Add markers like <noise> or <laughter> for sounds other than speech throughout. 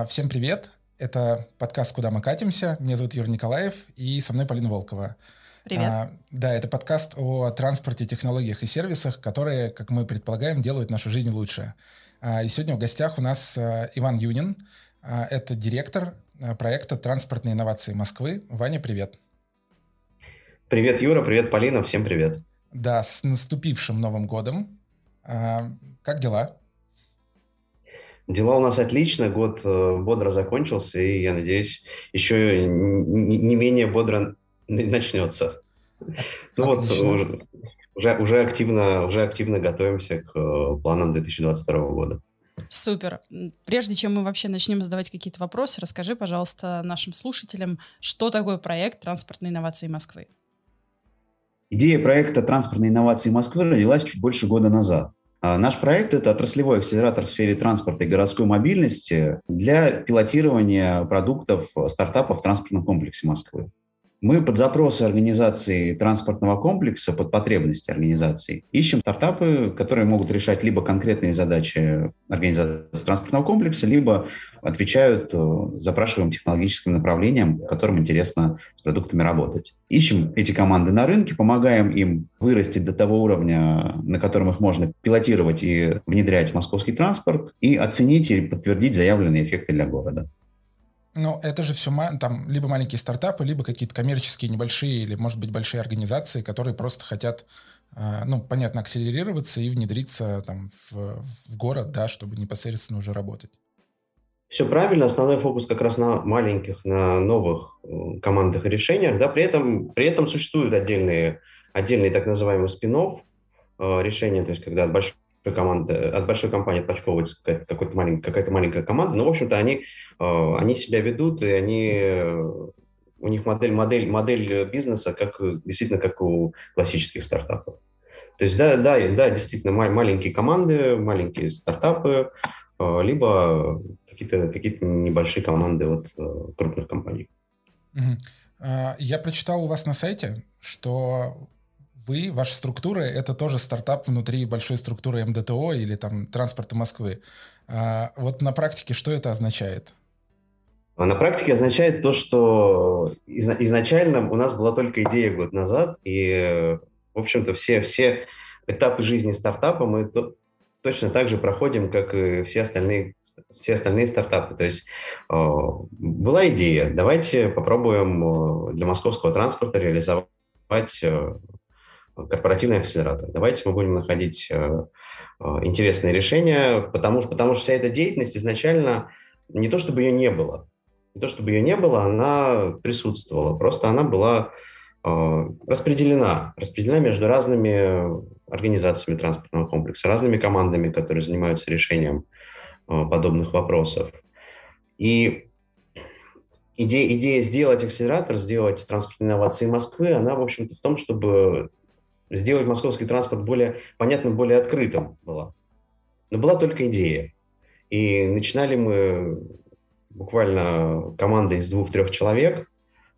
А, всем привет! Это подкаст «Куда мы катимся». Меня зовут Юрий Николаев, и со мной Полина Волкова. Привет. А, да, это подкаст о транспорте, технологиях и сервисах, которые, как мы предполагаем, делают нашу жизнь лучше. А, и сегодня в гостях у нас а, Иван Юнин. А, это директор а, проекта «Транспортные инновации Москвы». Ваня, привет. Привет, Юра, привет, Полина, всем привет. Да, с наступившим Новым годом. А, как дела? Дела у нас отлично, год э, бодро закончился, и я надеюсь, еще не менее бодро начнется. Ну вот, уже, уже, активно, уже активно готовимся к э, планам 2022 года. Супер. Прежде чем мы вообще начнем задавать какие-то вопросы, расскажи, пожалуйста, нашим слушателям, что такое проект «Транспортные инновации Москвы». Идея проекта «Транспортные инновации Москвы» родилась чуть больше года назад. А наш проект – это отраслевой акселератор в сфере транспорта и городской мобильности для пилотирования продуктов стартапов в транспортном комплексе Москвы. Мы под запросы организации транспортного комплекса, под потребности организации, ищем стартапы, которые могут решать либо конкретные задачи организации транспортного комплекса, либо отвечают э, запрашиваемым технологическим направлениям, которым интересно с продуктами работать. Ищем эти команды на рынке, помогаем им вырасти до того уровня, на котором их можно пилотировать и внедрять в московский транспорт, и оценить и подтвердить заявленные эффекты для города. Но это же все там либо маленькие стартапы, либо какие-то коммерческие небольшие или, может быть, большие организации, которые просто хотят, а, ну, понятно, акселерироваться и внедриться там в, в город, да, чтобы непосредственно уже работать. Все правильно, основной фокус как раз на маленьких, на новых э, командах и решениях, да, при этом, при этом существуют отдельные, отдельные так называемые спин э, решения, то есть когда от большой команды, от большой компании отпочковывается какая-то, маленькая, какая-то маленькая команда, но, в общем-то, они, э, они себя ведут, и они, у них модель, модель, модель бизнеса как, действительно как у классических стартапов. То есть, да, да, да, действительно, маленькие команды, маленькие стартапы, э, либо какие-то какие небольшие команды от э, крупных компаний. Я прочитал у вас на сайте, что вы, ваша структура, это тоже стартап внутри большой структуры МДТО или там транспорта Москвы. А вот на практике что это означает? А на практике означает то, что изначально у нас была только идея год назад, и, в общем-то, все, все этапы жизни стартапа мы точно так же проходим, как и все остальные, все остальные стартапы. То есть э, была идея, давайте попробуем э, для московского транспорта реализовать э, корпоративный акселератор. Давайте мы будем находить э, э, интересные решения, потому, потому что вся эта деятельность изначально не то чтобы ее не было, не то чтобы ее не было, она присутствовала, просто она была э, распределена, распределена между разными организациями транспортного комплекса, разными командами, которые занимаются решением подобных вопросов. И идея, идея сделать акселератор, сделать транспортные инновации Москвы, она, в общем-то, в том, чтобы сделать московский транспорт более понятным, более открытым была. Но была только идея. И начинали мы буквально команда из двух-трех человек,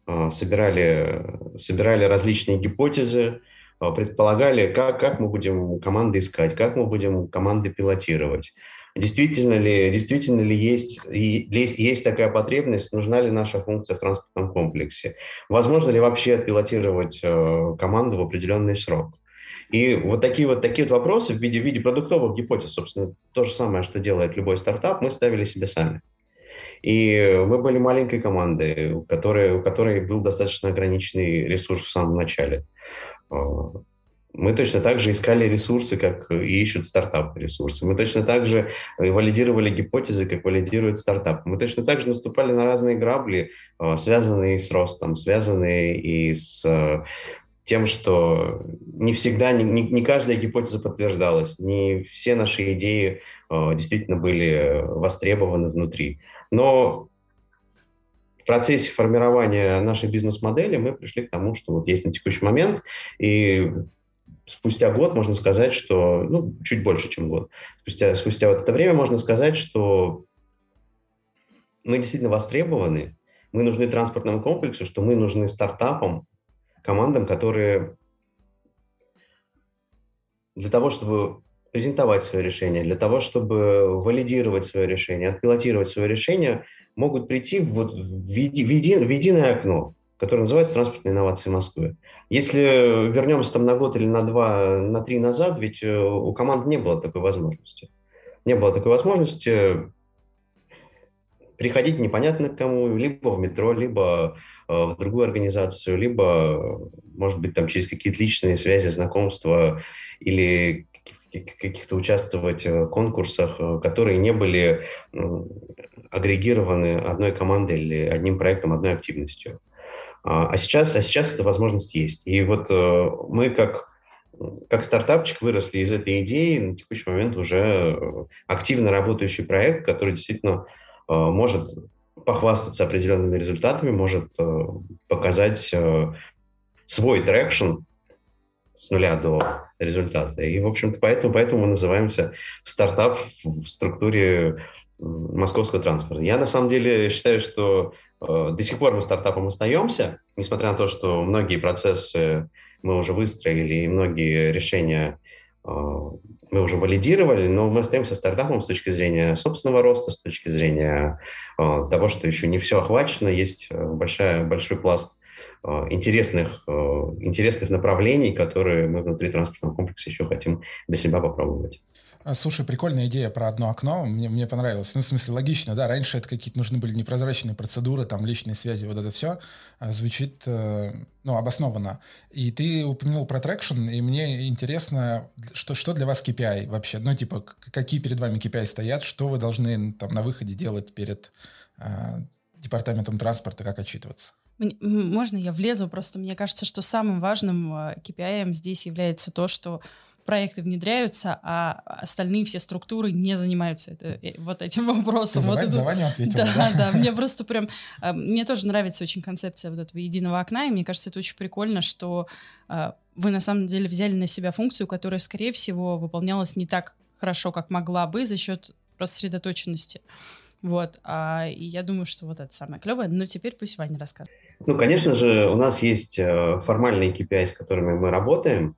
а, собирали, собирали различные гипотезы, а, предполагали, как, как мы будем команды искать, как мы будем команды пилотировать. Действительно ли, действительно ли есть, есть, есть такая потребность, нужна ли наша функция в транспортном комплексе? Возможно ли вообще пилотировать э, команду в определенный срок? И вот такие вот такие вот вопросы в виде, в виде продуктовых гипотез, собственно, то же самое, что делает любой стартап, мы ставили себе сами. И мы были маленькой командой, у которой, у которой был достаточно ограниченный ресурс в самом начале. Э, мы точно так же искали ресурсы, как и ищут стартапы ресурсы. Мы точно так же э, валидировали гипотезы, как валидируют стартапы. Мы точно так же наступали на разные грабли, э, связанные с ростом, связанные и с э, тем, что не всегда, не, не каждая гипотеза подтверждалась, не все наши идеи действительно были востребованы внутри. Но в процессе формирования нашей бизнес-модели мы пришли к тому, что вот есть на текущий момент, и спустя год можно сказать, что, ну, чуть больше, чем год, спустя, спустя вот это время можно сказать, что мы действительно востребованы, мы нужны транспортному комплексу, что мы нужны стартапам, командам, которые для того, чтобы презентовать свое решение, для того, чтобы валидировать свое решение, отпилотировать свое решение, могут прийти вот в, еди, в, еди, в единое окно, которое называется «Транспортные инновации Москвы». Если вернемся там на год или на два, на три назад, ведь э, у команд не было такой возможности. Не было такой возможности приходить непонятно к кому, либо в метро, либо э, в другую организацию, либо, может быть, там через какие-то личные связи, знакомства или каких-то участвовать в конкурсах, э, которые не были агрегированы одной командой или одним проектом, одной активностью. А, а сейчас, а сейчас эта возможность есть. И вот э, мы как, как стартапчик выросли из этой идеи, на текущий момент уже активно работающий проект, который действительно э, может похвастаться определенными результатами, может показать свой traction с нуля до результата. И, в общем-то, поэтому, поэтому мы называемся стартап в структуре московского транспорта. Я, на самом деле, считаю, что э, до сих пор мы стартапом остаемся, несмотря на то, что многие процессы мы уже выстроили, и многие решения э, мы уже валидировали, но мы остаемся стартапом с точки зрения собственного роста, с точки зрения э, того, что еще не все охвачено, есть э, большая, большой пласт Э, интересных, э, интересных направлений, которые мы внутри транспортного комплекса еще хотим для себя попробовать. А, слушай, прикольная идея про одно окно, мне, мне понравилось. Ну, в смысле, логично, да, раньше это какие-то нужны были непрозрачные процедуры, там, личные связи, вот это все а, звучит, э, ну, обоснованно. И ты упомянул про traction, и мне интересно, что, что для вас KPI вообще? Ну, типа, какие перед вами KPI стоят, что вы должны там на выходе делать перед э, департаментом транспорта, как отчитываться? Можно я влезу? Просто мне кажется, что самым важным KPI э, здесь является то, что проекты внедряются, а остальные все структуры не занимаются это, э, вот этим <laughs> вопросом. Ты вот за, Ваню ответила, да, да? Да, мне <laughs> просто прям... Э, мне тоже нравится очень концепция вот этого единого окна, и мне кажется, это очень прикольно, что вы на самом деле взяли на себя функцию, которая, скорее всего, выполнялась не так хорошо, как могла бы за счет рассредоточенности. Вот, а, и я думаю, что вот это самое клевое. Но теперь пусть Ваня расскажет. Ну, конечно же, у нас есть э, формальные KPI, с которыми мы работаем.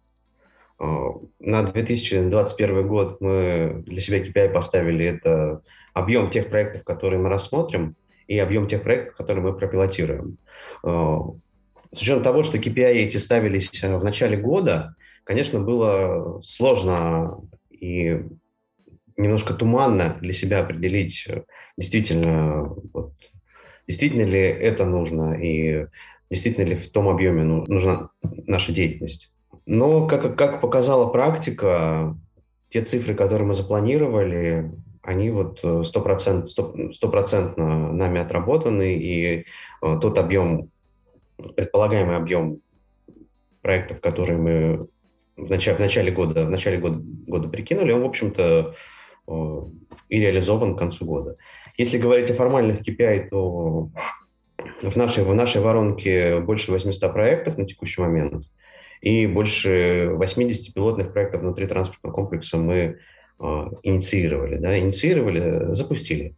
Э, на 2021 год мы для себя KPI поставили это объем тех проектов, которые мы рассмотрим, и объем тех проектов, которые мы пропилотируем. Э, с учетом того, что KPI эти ставились в начале года, конечно, было сложно и немножко туманно для себя определить действительно вот, действительно ли это нужно и действительно ли в том объеме нужна наша деятельность. Но, как, как показала практика, те цифры, которые мы запланировали, они вот стопроцентно, стопроцентно нами отработаны, и э, тот объем, предполагаемый объем проектов, которые мы в начале, в начале года, в начале года, года прикинули, он, в общем-то, э, и реализован к концу года. Если говорить о формальных KPI, то в нашей, в нашей воронке больше 800 проектов на текущий момент, и больше 80 пилотных проектов внутри транспортного комплекса мы э, инициировали. Да, инициировали, запустили.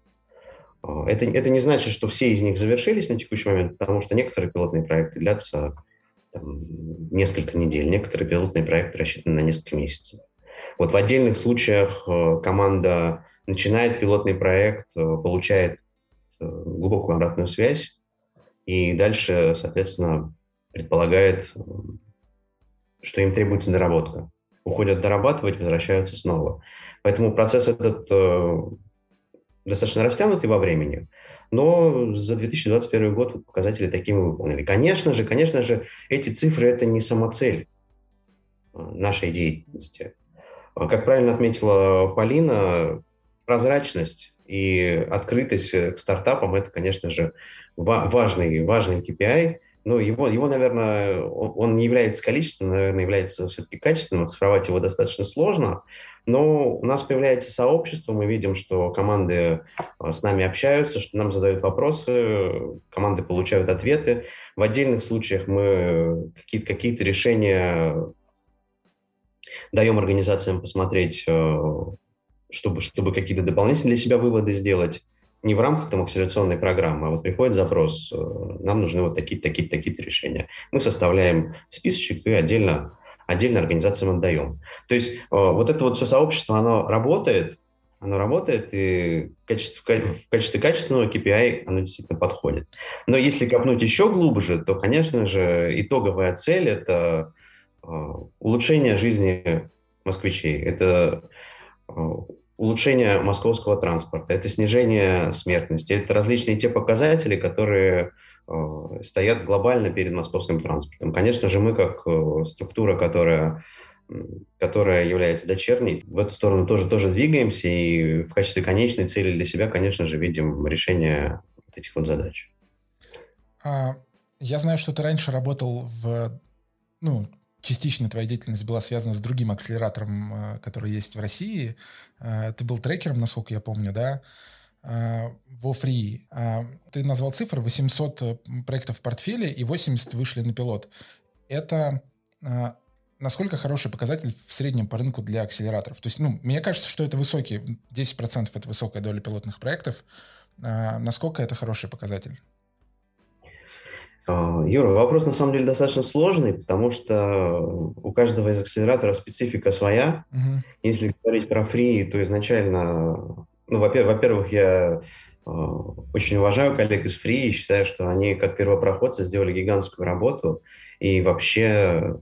А, это, это не значит, что все из них завершились на текущий момент, потому что некоторые пилотные проекты длятся там, несколько недель, некоторые пилотные проекты рассчитаны на несколько месяцев. Вот в отдельных случаях э, команда начинает пилотный проект, получает глубокую обратную связь и дальше, соответственно, предполагает, что им требуется доработка. Уходят дорабатывать, возвращаются снова. Поэтому процесс этот достаточно растянутый во времени, но за 2021 год показатели такие мы выполнили. Конечно же, конечно же, эти цифры – это не самоцель нашей деятельности. Как правильно отметила Полина, прозрачность и открытость к стартапам – это, конечно же, важный, важный KPI. Но его, его, наверное, он не является количественным, наверное, является все-таки качественным. Оцифровать его достаточно сложно. Но у нас появляется сообщество, мы видим, что команды а, с нами общаются, что нам задают вопросы, команды получают ответы. В отдельных случаях мы какие-то какие решения даем организациям посмотреть э, чтобы, чтобы какие-то дополнительные для себя выводы сделать, не в рамках там акселерационной программы, а вот приходит запрос, э, нам нужны вот такие-то, такие-то, такие решения. Мы составляем списочек и отдельно отдельно организациям отдаем. То есть э, вот это вот все сообщество, оно работает, оно работает, и в качестве, в качестве качественного KPI оно действительно подходит. Но если копнуть еще глубже, то, конечно же, итоговая цель – это э, улучшение жизни москвичей, это улучшение московского транспорта, это снижение смертности, это различные те показатели, которые э, стоят глобально перед московским транспортом. Конечно же, мы как э, структура, которая которая является дочерней, в эту сторону тоже, тоже двигаемся и в качестве конечной цели для себя, конечно же, видим решение вот этих вот задач. А, я знаю, что ты раньше работал в, ну, частично твоя деятельность была связана с другим акселератором, э, который есть в России. Э, ты был трекером, насколько я помню, да? Э, во Free. Ты назвал цифры 800 проектов в портфеле и 80 вышли на пилот. Это насколько хороший показатель в среднем по рынку для акселераторов? То есть, ну, мне кажется, что это высокий, 10% это высокая доля пилотных проектов. Насколько это хороший показатель? А, Юра, вопрос на самом деле достаточно сложный, потому что у каждого из акселераторов специфика своя. Uh-huh. Если говорить про фри, то изначально, ну, во-первых, я э, очень уважаю коллег из фри и считаю, что они как первопроходцы сделали гигантскую работу и вообще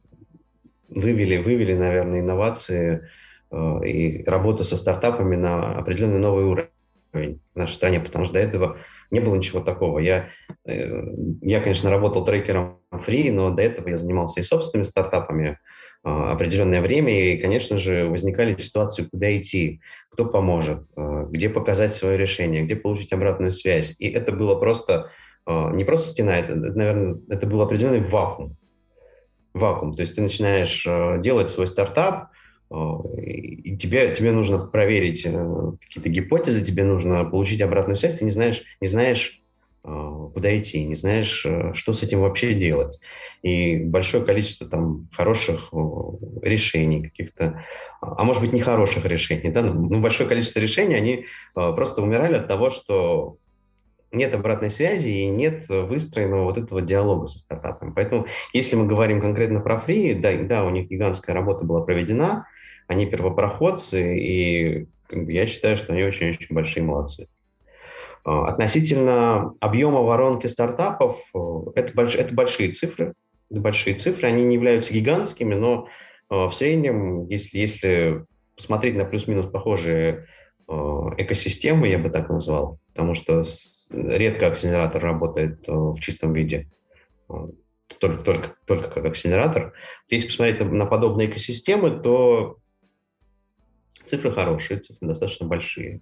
вывели, вывели, наверное, инновации э, и работу со стартапами на определенный новый уровень в нашей стране, потому что до этого не было ничего такого. Я, э, я конечно, работал трекером фри, но до этого я занимался и собственными стартапами а, определенное время, и, конечно же, возникали ситуации, куда идти, кто поможет, а, где показать свое решение, где получить обратную связь. И это было просто а, не просто стена, это, наверное, это был определенный вакуум. Вакуум. То есть ты начинаешь делать свой стартап, и тебе, тебе нужно проверить э, какие-то гипотезы, тебе нужно получить обратную связь, ты не знаешь, не знаешь, э, куда идти, не знаешь, э, что с этим вообще делать. И большое количество там хороших решений каких-то, а может быть, нехороших решений, да, но большое количество решений, они просто умирали от того, что нет обратной связи и нет выстроенного вот этого диалога со стартапом. Поэтому, если мы говорим конкретно про фри, да, да, у них гигантская работа была проведена, они первопроходцы, и я считаю, что они очень-очень большие молодцы. А, относительно объема воронки стартапов, э, это, больш, это большие цифры. Это большие цифры, они не являются гигантскими, но э, в среднем, если, если посмотреть на плюс-минус похожие э, экосистемы, я бы так назвал, потому что редко акселератор работает в чистом виде, только, только, только как акселератор. Если посмотреть на, на подобные экосистемы, то Цифры хорошие, цифры достаточно большие.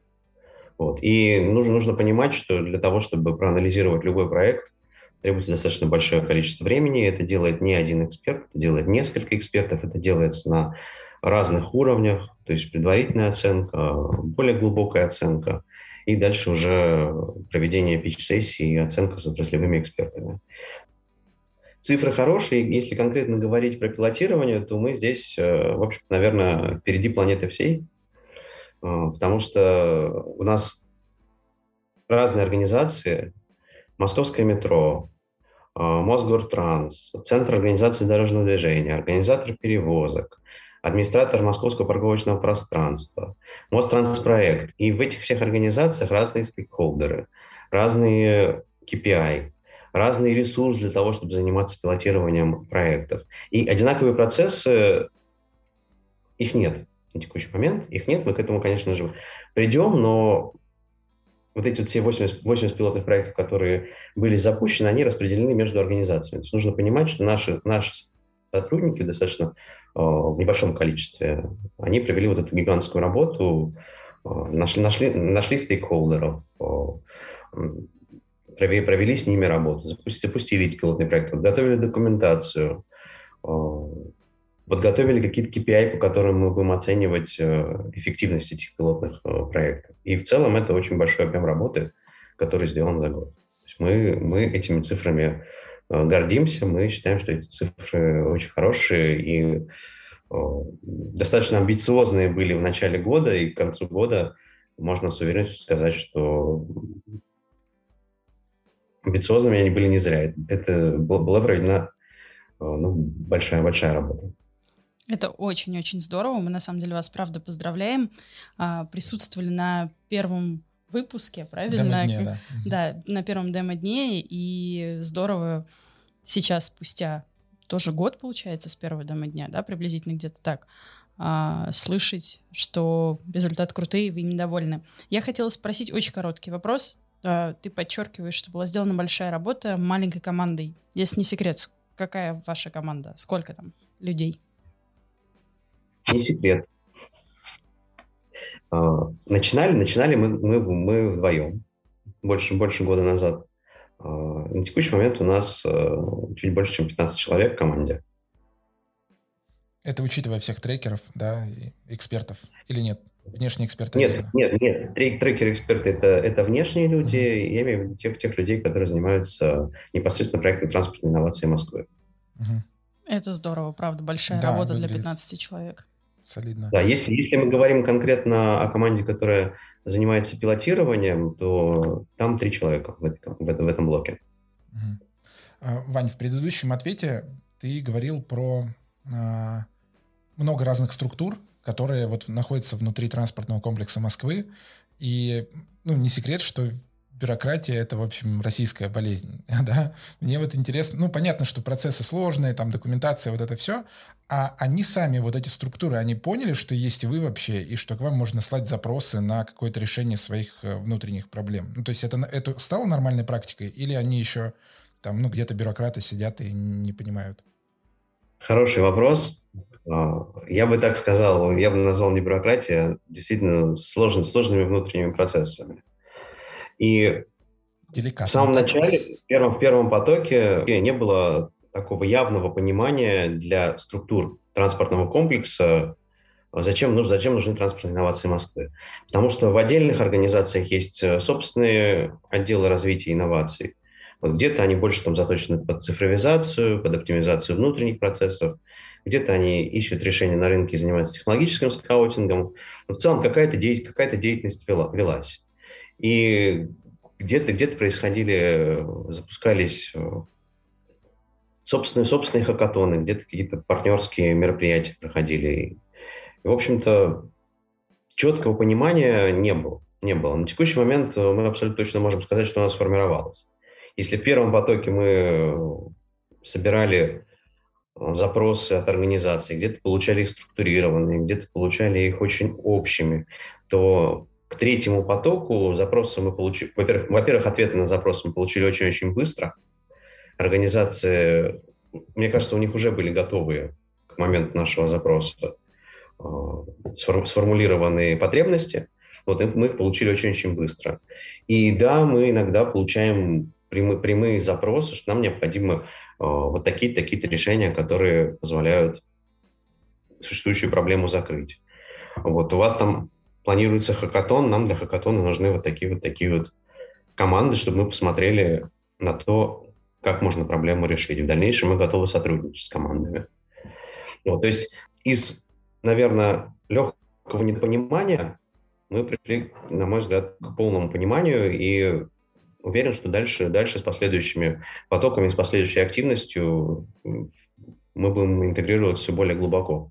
Вот. И нужно, нужно понимать, что для того, чтобы проанализировать любой проект, требуется достаточно большое количество времени. Это делает не один эксперт, это делает несколько экспертов, это делается на разных уровнях, то есть предварительная оценка, более глубокая оценка, и дальше уже проведение пич-сессии и оценка с отраслевыми экспертами. Цифры хорошие. Если конкретно говорить про пилотирование, то мы здесь, э, в общем наверное, впереди планеты всей. А, потому что у нас разные организации, Московское метро, а, Мосгортранс, Центр организации дорожного движения, организатор перевозок, администратор Московского парковочного пространства, Мостранспроект. И в этих всех организациях разные стейкхолдеры, разные KPI, разный ресурс для того, чтобы заниматься пилотированием проектов. И одинаковые процессы, их нет на текущий момент. Их нет, мы к этому, конечно же, придем, но вот эти вот все 80, 80 пилотных проектов, которые были запущены, они распределены между организациями. То есть нужно понимать, что наши, наши сотрудники достаточно э, в небольшом количестве, они провели вот эту гигантскую работу, э, нашли, нашли, нашли стейкхолдеров, э, провели, с ними работу, запустили, запустили эти пилотные проекты, подготовили документацию, э, подготовили какие-то KPI, по которым мы будем оценивать э, эффективность этих пилотных э, проектов. И в целом это очень большой объем работы, который сделан за год. То есть мы, мы этими цифрами гордимся, мы считаем, что эти цифры очень хорошие и достаточно амбициозные были в начале года, и к концу года можно с уверенностью сказать, что амбициозными они были не зря. Это была проведена ну, большая-большая работа. Это очень-очень здорово. Мы на самом деле вас правда поздравляем. А, присутствовали на первом выпуске, правильно? Демо-дне, да. Да, на первом демо-дне. И здорово сейчас, спустя тоже год, получается, с первого демо-дня, да, приблизительно где-то так, а, слышать, что результаты крутые, вы недовольны. Я хотела спросить очень короткий вопрос. А, ты подчеркиваешь, что была сделана большая работа маленькой командой. Если не секрет, какая ваша команда? Сколько там людей? Не секрет. А, начинали, начинали мы, мы, мы вдвоем, больше, больше года назад. А, на текущий момент у нас а, чуть больше, чем 15 человек в команде. Это учитывая всех трекеров, да, и экспертов, или нет? Внешние эксперты? Нет, отдельно. нет, нет. Трекеры-эксперты это, это внешние люди, uh-huh. я имею в виду тех, тех людей, которые занимаются непосредственно проектом транспортной инновации Москвы. Uh-huh. Это здорово, правда, большая да, работа выглядит. для 15 человек. Солидно. Да, если, если мы говорим конкретно о команде, которая занимается пилотированием, то там три человека в, этом, в, этом, в этом блоке. Угу. Вань, в предыдущем ответе ты говорил про а, много разных структур, которые вот находятся внутри транспортного комплекса Москвы. И ну, не секрет, что бюрократия это, в общем, российская болезнь, <laughs> да? Мне вот интересно, ну, понятно, что процессы сложные, там, документация, вот это все, а они сами, вот эти структуры, они поняли, что есть вы вообще, и что к вам можно слать запросы на какое-то решение своих э, внутренних проблем? Ну, то есть это, это стало нормальной практикой, или они еще там, ну, где-то бюрократы сидят и не понимают? Хороший вопрос. А, я бы так сказал, я бы назвал не бюрократия, а действительно сложными, сложными внутренними процессами. И Деликатно. в самом начале, в первом, в первом потоке не было такого явного понимания для структур транспортного комплекса, зачем, нужно, зачем нужны транспортные инновации Москвы. Потому что в отдельных организациях есть э, собственные отделы развития инноваций. Вот где-то они больше там заточены под цифровизацию, под оптимизацию внутренних процессов, где-то они ищут решения на рынке и занимаются технологическим скаутингом. Но в целом какая-то деятельность, какая деятельность велась. И где-то где происходили, запускались э, собственные, собственные хакатоны, где-то какие-то партнерские мероприятия проходили. И, в общем-то, четкого понимания не было. Не было. На текущий момент э, мы абсолютно точно можем сказать, что у нас сформировалось. Если в первом потоке мы э, собирали запросы от организаций, где-то получали их структурированные, где-то получали их очень общими, то к третьему потоку запросы мы получили, во-первых, во-первых, ответы на запросы мы получили очень-очень быстро. Организации, мне кажется, у них уже были готовые к моменту нашего запроса э, сформулированные потребности. Вот мы их получили очень-очень быстро. И да, мы иногда получаем прямые, прямые запросы, что нам необходимо э, вот такие-то такие решения, которые позволяют существующую проблему закрыть. Вот у вас там планируется хакатон, нам для хакатона нужны вот такие вот такие вот команды, чтобы мы посмотрели на то, как можно проблему решить. В дальнейшем мы готовы сотрудничать с командами. Вот, то есть из, наверное, легкого недопонимания мы пришли, на мой взгляд, к полному пониманию и уверен, что дальше, дальше с последующими потоками, с последующей активностью мы будем интегрироваться все более глубоко.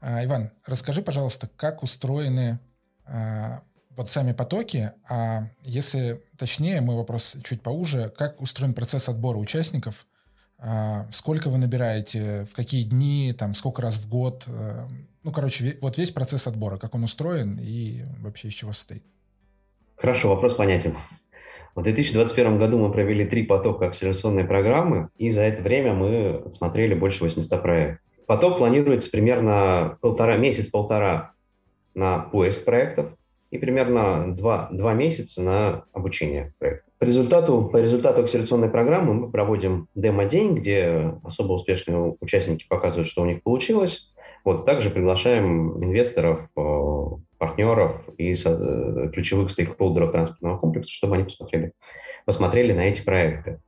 А, Иван, расскажи, пожалуйста, как устроены а, вот сами потоки, а если точнее, мой вопрос чуть поуже, как устроен процесс отбора участников, а, сколько вы набираете, в какие дни, там, сколько раз в год, а, ну, короче, вот весь процесс отбора, как он устроен и вообще из чего состоит. Хорошо, вопрос понятен. В 2021 году мы провели три потока акселерационной программы, и за это время мы отсмотрели больше 800 проектов. Поток планируется примерно полтора, месяц-полтора на поиск проектов и примерно два, два месяца на обучение проекта. По результату, по результату акселерационной программы мы проводим демо-день, где особо успешные участники показывают, что у них получилось. Вот, также приглашаем инвесторов, э, партнеров и э, ключевых стейкхолдеров транспортного комплекса, чтобы они посмотрели, посмотрели на эти проекты.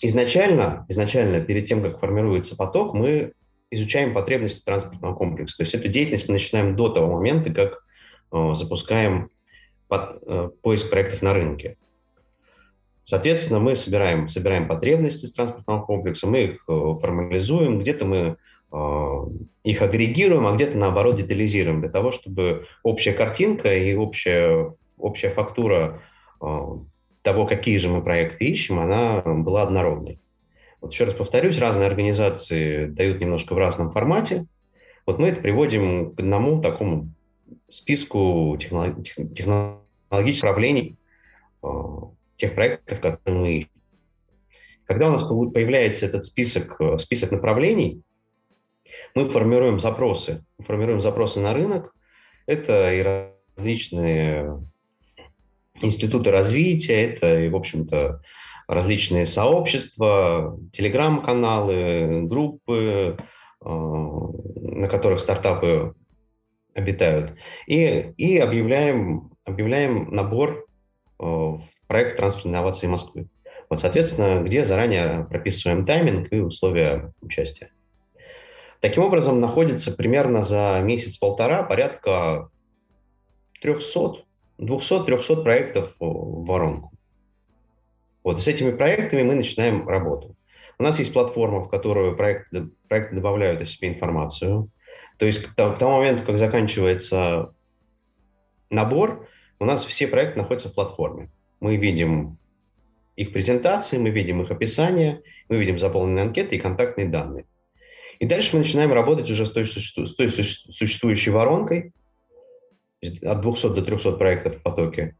Изначально, изначально, перед тем, как формируется поток, мы изучаем потребности транспортного комплекса. То есть эту деятельность мы начинаем до того момента, как э, запускаем э, поиск проектов на рынке. Соответственно, мы собираем, собираем потребности с транспортного комплекса, мы их э, формализуем, где-то мы э, их агрегируем, а где-то, наоборот, детализируем для того, чтобы общая картинка и общая, общая фактура э, того, какие же мы проекты ищем, она была однородной. Вот еще раз повторюсь, разные организации дают немножко в разном формате. Вот мы это приводим к одному такому списку технологических управлений тех проектов, которые мы ищем. Когда у нас появляется этот список, э, список направлений, мы формируем запросы. формируем запросы на рынок. Это и различные институты развития, это и, в общем-то, различные сообщества, телеграм-каналы, группы, э, на которых стартапы обитают. И, и объявляем, объявляем набор в проект транспортной инновации Москвы. Вот, соответственно, где заранее прописываем тайминг и условия участия. Таким образом, находится примерно за месяц-полтора порядка 300, 200-300 проектов в воронку. Вот, и с этими проектами мы начинаем работу. У нас есть платформа, в которую проекты, проекты добавляют о себе информацию. То есть к тому моменту, как заканчивается набор, у нас все проекты находятся в платформе. Мы видим их презентации, мы видим их описание, мы видим заполненные анкеты и контактные данные. И дальше мы начинаем работать уже с той, с той существующей воронкой, от 200 до 300 проектов в потоке,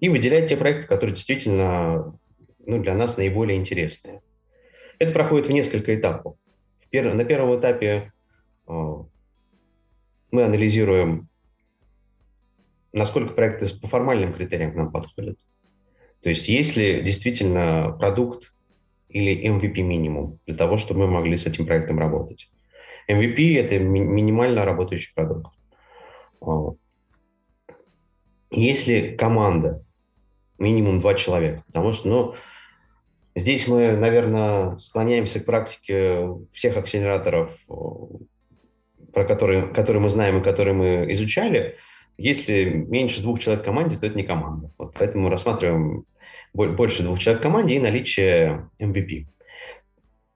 и выделять те проекты, которые действительно ну, для нас наиболее интересные. Это проходит в несколько этапов. На первом этапе э, мы анализируем насколько проекты по формальным критериям к нам подходят. То есть есть ли действительно продукт или MVP минимум для того, чтобы мы могли с этим проектом работать. MVP – это минимально работающий продукт. А, есть ли команда, минимум два человека, потому что, ну, здесь мы, наверное, склоняемся к практике всех акселераторов, про которые, которые мы знаем и которые мы изучали – если меньше двух человек в команде, то это не команда. Вот поэтому рассматриваем больше двух человек в команде и наличие MVP.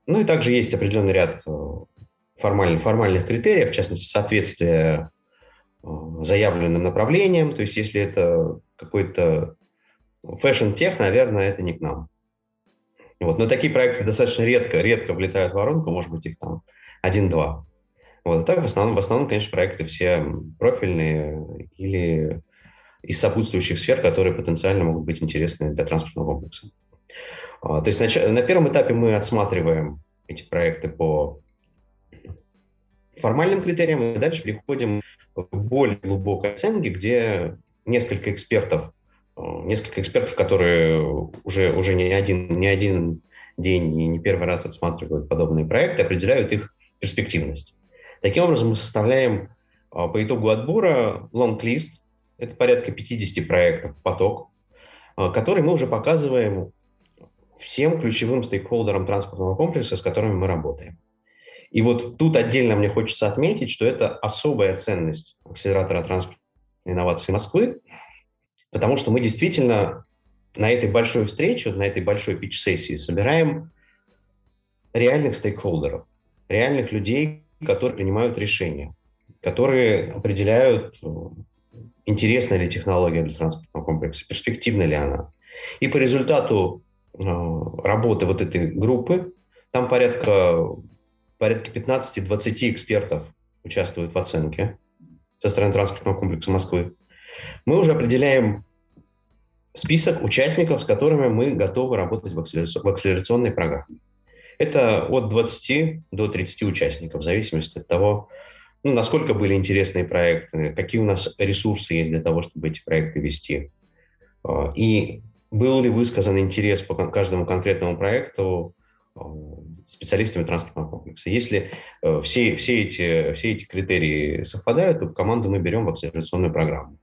Ну и также есть определенный ряд э, формальных, формальных критериев, в частности, соответствие э, заявленным направлениям. То есть если это какой-то фэшн-тех, наверное, это не к нам. Вот. Но такие проекты достаточно редко, редко влетают в воронку, может быть, их там один-два. Вот. А так в основном, в основном, конечно, проекты все профильные или из сопутствующих сфер, которые потенциально могут быть интересны для транспортного комплекса. А, то есть на, на первом этапе мы отсматриваем эти проекты по формальным критериям, и дальше переходим к более глубокой оценке, где несколько экспертов, а, несколько экспертов, которые уже, уже не, один, не один день и не первый раз отсматривают подобные проекты, определяют их перспективность. Таким образом, мы составляем а, по итогу отбора лонг-лист, это порядка 50 проектов в поток, а, который мы уже показываем всем ключевым стейкхолдерам транспортного комплекса, с которыми мы работаем. И вот тут отдельно мне хочется отметить, что это особая ценность акселератора транспортной инновации Москвы, потому что мы действительно на этой большой встрече, на этой большой пич-сессии собираем реальных стейкхолдеров, реальных людей, которые принимают решения, которые определяют, э, интересна ли технология для транспортного комплекса, перспективна ли она. И по результату э, работы вот этой группы, там порядка, порядка 15-20 экспертов участвуют в оценке со стороны транспортного комплекса Москвы, мы уже определяем список участников, с которыми мы готовы работать в акселерационной программе. Это от 20 до 30 участников, в зависимости от того, ну, насколько были интересные проекты, какие у нас ресурсы есть для того, чтобы эти проекты вести. А, и был ли высказан интерес по каждому конкретному проекту а, специалистами транспортного комплекса. Если э, все, все, эти, все эти критерии совпадают, то команду мы берем в акселерационную программу.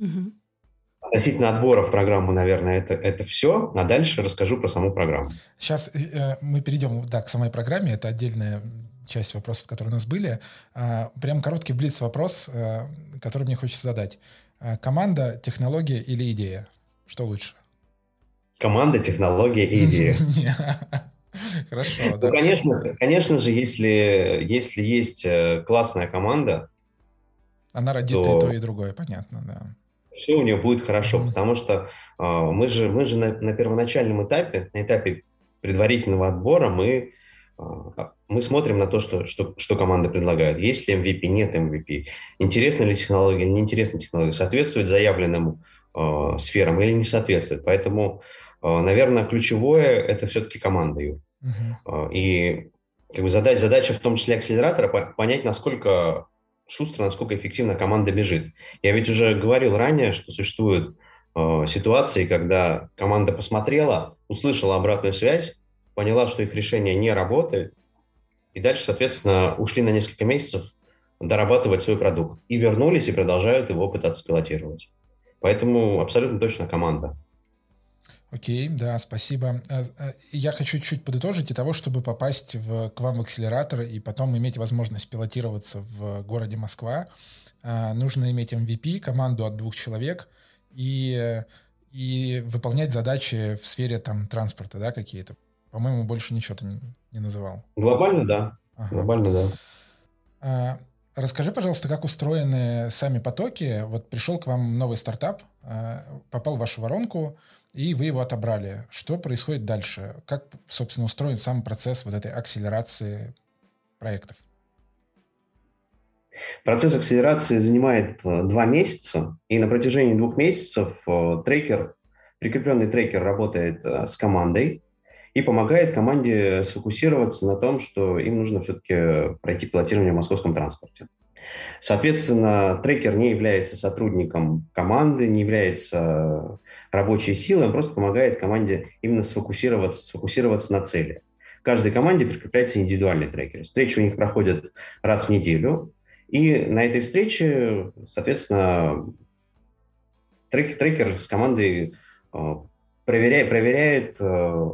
Угу. Относительно отбора в программу, наверное, это, это все. А дальше расскажу про саму программу. Сейчас э, э, мы перейдем да, к самой программе. Это отдельная часть вопросов, которые у нас были. А, прям короткий блиц-вопрос, э, который мне хочется задать. А, команда, технология или идея? Что лучше? Команда, технология и идея. <laughs> Хорошо, ну, да. конечно, конечно же, если, если есть э, классная команда... Она родит то, и то, и другое, понятно, да. Все у нее будет хорошо, потому что э, мы же, мы же на, на первоначальном этапе, на этапе предварительного отбора, мы, э, мы смотрим на то, что, что, что команда предлагает. Есть ли MVP, нет MVP. Интересна ли технология, неинтересна технология. Соответствует заявленному э, сферам или не соответствует. Поэтому, э, наверное, ключевое – это все-таки команда. Юр. Uh-huh. И как бы задать, задача в том числе акселератора понять, насколько шустро, насколько эффективно команда бежит. Я ведь уже говорил ранее, что существуют э, ситуации, когда команда посмотрела, услышала обратную связь, поняла, что их решение не работает, и дальше, соответственно, ушли на несколько месяцев дорабатывать свой продукт. И вернулись и продолжают его пытаться пилотировать. Поэтому абсолютно точно команда. Окей, да, спасибо. Э, э, я хочу чуть подытожить. И того, чтобы попасть в, к вам в акселератор и потом иметь возможность пилотироваться в городе Москва, э, нужно иметь MVP, команду от двух человек и, и выполнять задачи в сфере там, транспорта да, какие-то. По-моему, больше ничего ты не, не называл. Глобально, да. Ага. Глобально, да. Расскажи, пожалуйста, как устроены сами потоки. Вот пришел к вам новый стартап, попал в вашу воронку, и вы его отобрали. Что происходит дальше? Как, собственно, устроен сам процесс вот этой акселерации проектов? Процесс акселерации занимает э, два месяца, и на протяжении двух месяцев э, трекер, прикрепленный трекер работает э, с командой и помогает команде сфокусироваться на том, что им нужно все-таки пройти пилотирование в московском транспорте. Соответственно, трекер не является сотрудником команды, не является рабочей силой, он просто помогает команде именно сфокусироваться, сфокусироваться на цели. Каждой команде прикрепляется индивидуальный трекер. Встречи у них проходят раз в неделю, и на этой встрече, соответственно, трек, трекер с командой э, проверяет, проверяет э,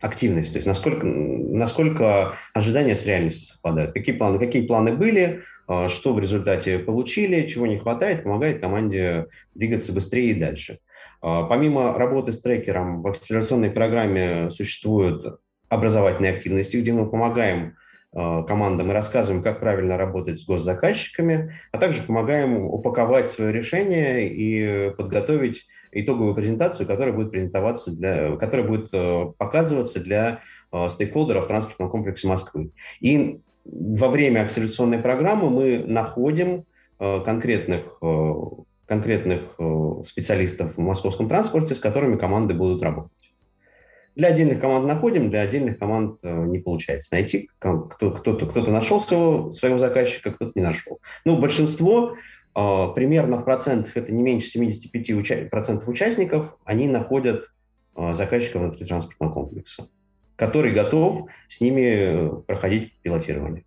активность, то есть насколько, насколько ожидания с реальностью совпадают, какие планы, какие планы были, а, что в результате получили, чего не хватает, помогает команде двигаться быстрее и дальше. А, помимо работы с трекером, в акселерационной программе существуют образовательные активности, где мы помогаем а, командам и рассказываем, как правильно работать с госзаказчиками, а также помогаем упаковать свое решение и подготовить итоговую презентацию, которая будет презентоваться для, которая будет показываться для стейкхолдеров в транспортном комплексе Москвы. И во время акселерационной программы мы находим э, конкретных, э, конкретных э, специалистов в московском транспорте, с которыми команды будут работать. Для отдельных команд находим, для отдельных команд не получается найти. Кто-то, кто-то, кто-то нашел своего, своего заказчика, кто-то не нашел. Ну, большинство, примерно в процентах, это не меньше 75% процентов участников, они находят заказчиков внутри транспортного комплекса который готов с ними проходить пилотирование.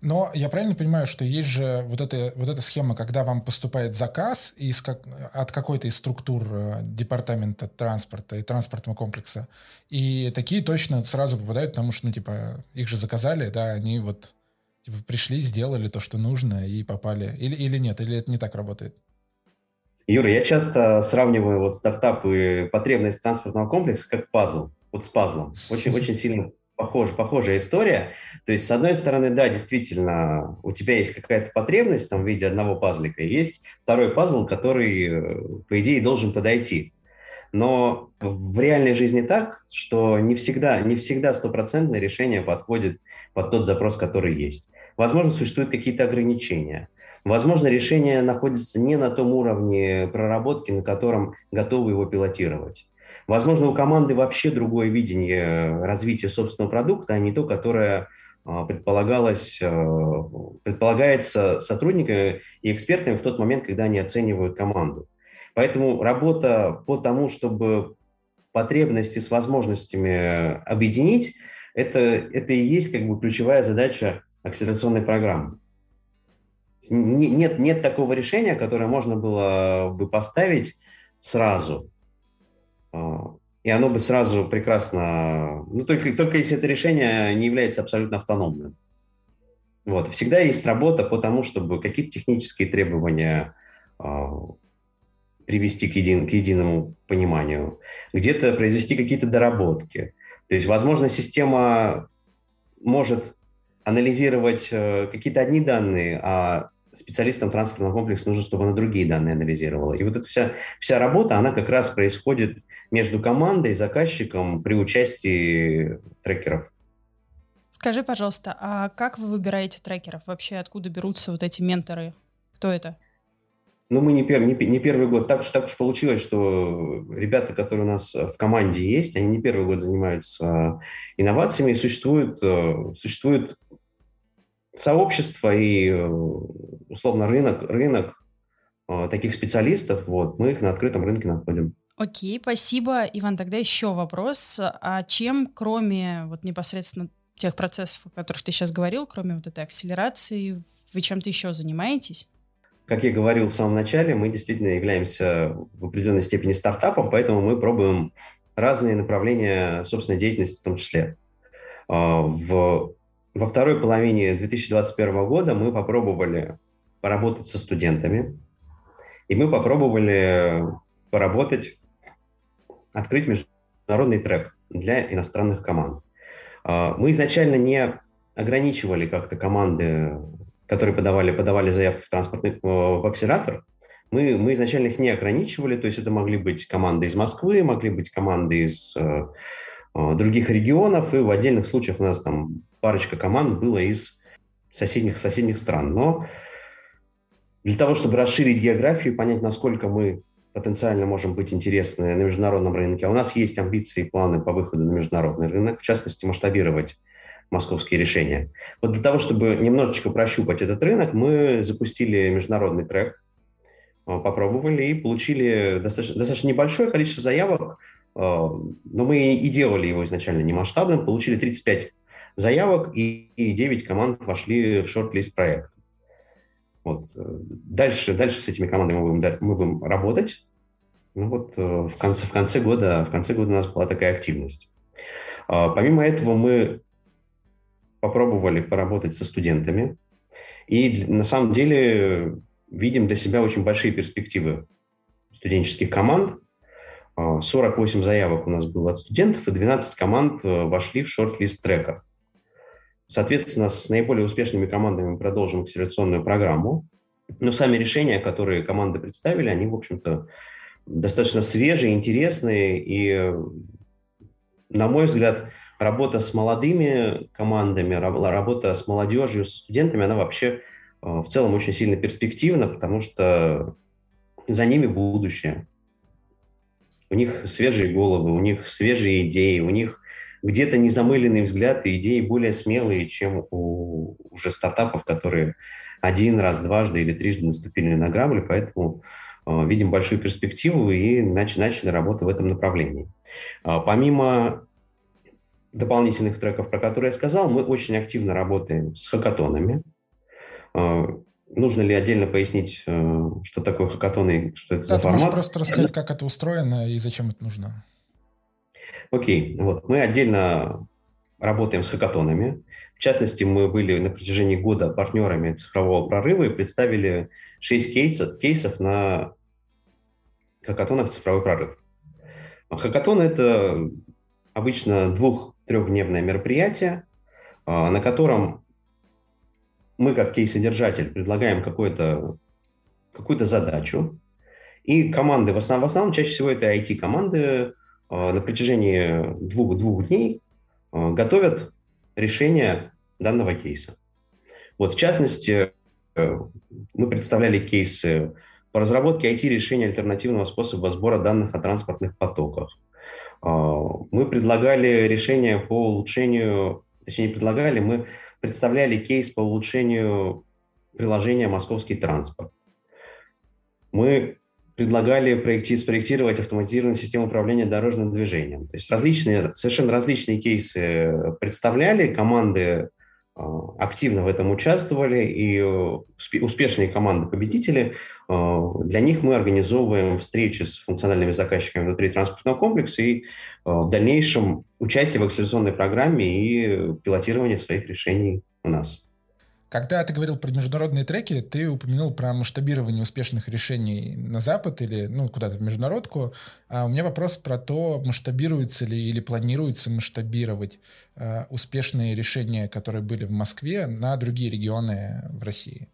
Но я правильно понимаю, что есть же вот эта, вот эта схема, когда вам поступает заказ из как, от какой-то из структур э, департамента транспорта и транспортного комплекса, и такие точно сразу попадают, потому что, ну, типа, их же заказали, да, они вот типа, пришли, сделали то, что нужно, и попали. Или, или нет, или это не так работает? Юра, я часто сравниваю вот стартапы потребность транспортного комплекса как пазл вот с пазлом. Очень, очень сильно похож, похожая история. То есть, с одной стороны, да, действительно, у тебя есть какая-то потребность там, в виде одного пазлика, есть второй пазл, который, э, по идее, должен подойти. Но в реальной жизни так, что не всегда, не всегда стопроцентное решение подходит под тот запрос, который есть. Возможно, существуют какие-то ограничения. Возможно, решение находится не на том уровне проработки, на котором готовы его пилотировать. Возможно, у команды вообще другое видение развития собственного продукта, а не то, которое а, предполагалось, а, предполагается сотрудниками и экспертами в тот момент, когда они оценивают команду. Поэтому работа по тому, чтобы потребности с возможностями объединить, это, это и есть как бы ключевая задача акселерационной программы. Нет, нет такого решения, которое можно было бы поставить сразу. А, и оно бы сразу прекрасно... Ну, только, только если это решение не является абсолютно автономным. Вот. Всегда есть работа по тому, чтобы какие-то технические требования э, привести к, един, к единому пониманию, где-то произвести какие-то доработки. То есть, возможно, система может анализировать э, какие-то одни данные, а специалистам транспортного комплекса нужно, чтобы она другие данные анализировала. И вот эта вся, вся работа, она как раз происходит между командой и заказчиком при участии трекеров. Скажи, пожалуйста, а как вы выбираете трекеров? Вообще откуда берутся вот эти менторы? Кто это? Ну, мы не, пер, не, не первый год. Так уж, так уж получилось, что ребята, которые у нас в команде есть, они не первый год занимаются инновациями. Существует, э, существует сообщество и, э, условно, рынок, рынок э, таких специалистов. Вот, мы их на открытом рынке находим. Окей, спасибо. Иван, тогда еще вопрос. А чем, кроме вот непосредственно тех процессов, о которых ты сейчас говорил, кроме вот этой акселерации, вы чем-то еще занимаетесь? Как я говорил в самом начале, мы действительно являемся в определенной степени стартапом, поэтому мы пробуем разные направления собственной деятельности в том числе. А, в, во второй половине 2021 года мы попробовали поработать со студентами, и мы попробовали поработать, открыть международный трек для иностранных команд. А, мы изначально не ограничивали как-то команды которые подавали, подавали заявки в транспортный, э, в акселератор, мы, мы изначально их не ограничивали, то есть это могли быть команды из Москвы, могли быть команды из э, э, других регионов, и в отдельных случаях у нас там парочка команд было из соседних, соседних стран. Но для того, чтобы расширить географию, понять, насколько мы потенциально можем быть интересны на международном рынке, а у нас есть амбиции и планы по выходу на международный рынок, в частности, масштабировать московские решения. Вот для того, чтобы немножечко прощупать этот рынок, мы запустили международный трек, э, попробовали и получили достаточно, достаточно небольшое количество заявок, э, но мы и делали его изначально немасштабным, получили 35 заявок и 9 команд вошли в шорт-лист проекта. Вот. Э, дальше, дальше с этими командами мы будем, мы будем работать. Ну вот в конце, в, конце года, в конце года у нас была такая активность. Помимо этого мы попробовали поработать со студентами. И на самом деле видим для себя очень большие перспективы студенческих команд. 48 а, заявок у нас было от студентов, и 12 команд э, вошли в шорт-лист трека. Соответственно, с наиболее успешными командами мы продолжим акселерационную программу. Но сами решения, которые команды представили, они, в общем-то, достаточно свежие, интересные и, на мой взгляд, работа с молодыми командами, работа с молодежью, с студентами, она вообще э, в целом очень сильно перспективна, потому что за ними будущее. У них свежие головы, у них свежие идеи, у них где-то незамыленный взгляд и идеи более смелые, чем у уже стартапов, которые один раз, дважды или трижды наступили на грабли, поэтому э, видим большую перспективу и начали, начали работу в этом направлении. Э, помимо дополнительных треков, про которые я сказал, мы очень активно работаем с хакатонами. А, нужно ли отдельно пояснить, э, что такое хакатоны, что это да, за формат? Можешь просто рассказать, как это устроено и зачем это нужно. Окей, вот мы отдельно работаем с хакатонами. В частности, мы были на протяжении года партнерами цифрового прорыва и представили 6 кейсов, кейсов на хакатонах «Цифровой прорыв». Хакатон – это обычно двух трехдневное мероприятие, а, на котором мы как кейс-содержатель предлагаем какую-то какую задачу, и команды, в основном, в основном чаще всего это IT-команды, а, на протяжении двух, двух дней а, готовят решение данного кейса. Вот, в частности, э, мы представляли кейсы по разработке IT-решения альтернативного способа сбора данных о транспортных потоках, мы предлагали решение по улучшению, точнее не предлагали, мы представляли кейс по улучшению приложения «Московский транспорт». Мы предлагали проекти, спроектировать автоматизированную систему управления дорожным движением. То есть различные, совершенно различные кейсы представляли, команды а, активно в этом участвовали, и э, успешные команды-победители, а, для них мы организовываем встречи с функциональными заказчиками внутри транспортного комплекса и в дальнейшем участие в акселерационной программе и пилотирование своих решений у нас. Когда ты говорил про международные треки, ты упомянул про масштабирование успешных решений на Запад или ну, куда-то в международку. А у меня вопрос про то, масштабируется ли или планируется масштабировать э, успешные решения, которые были в Москве, на другие регионы в России.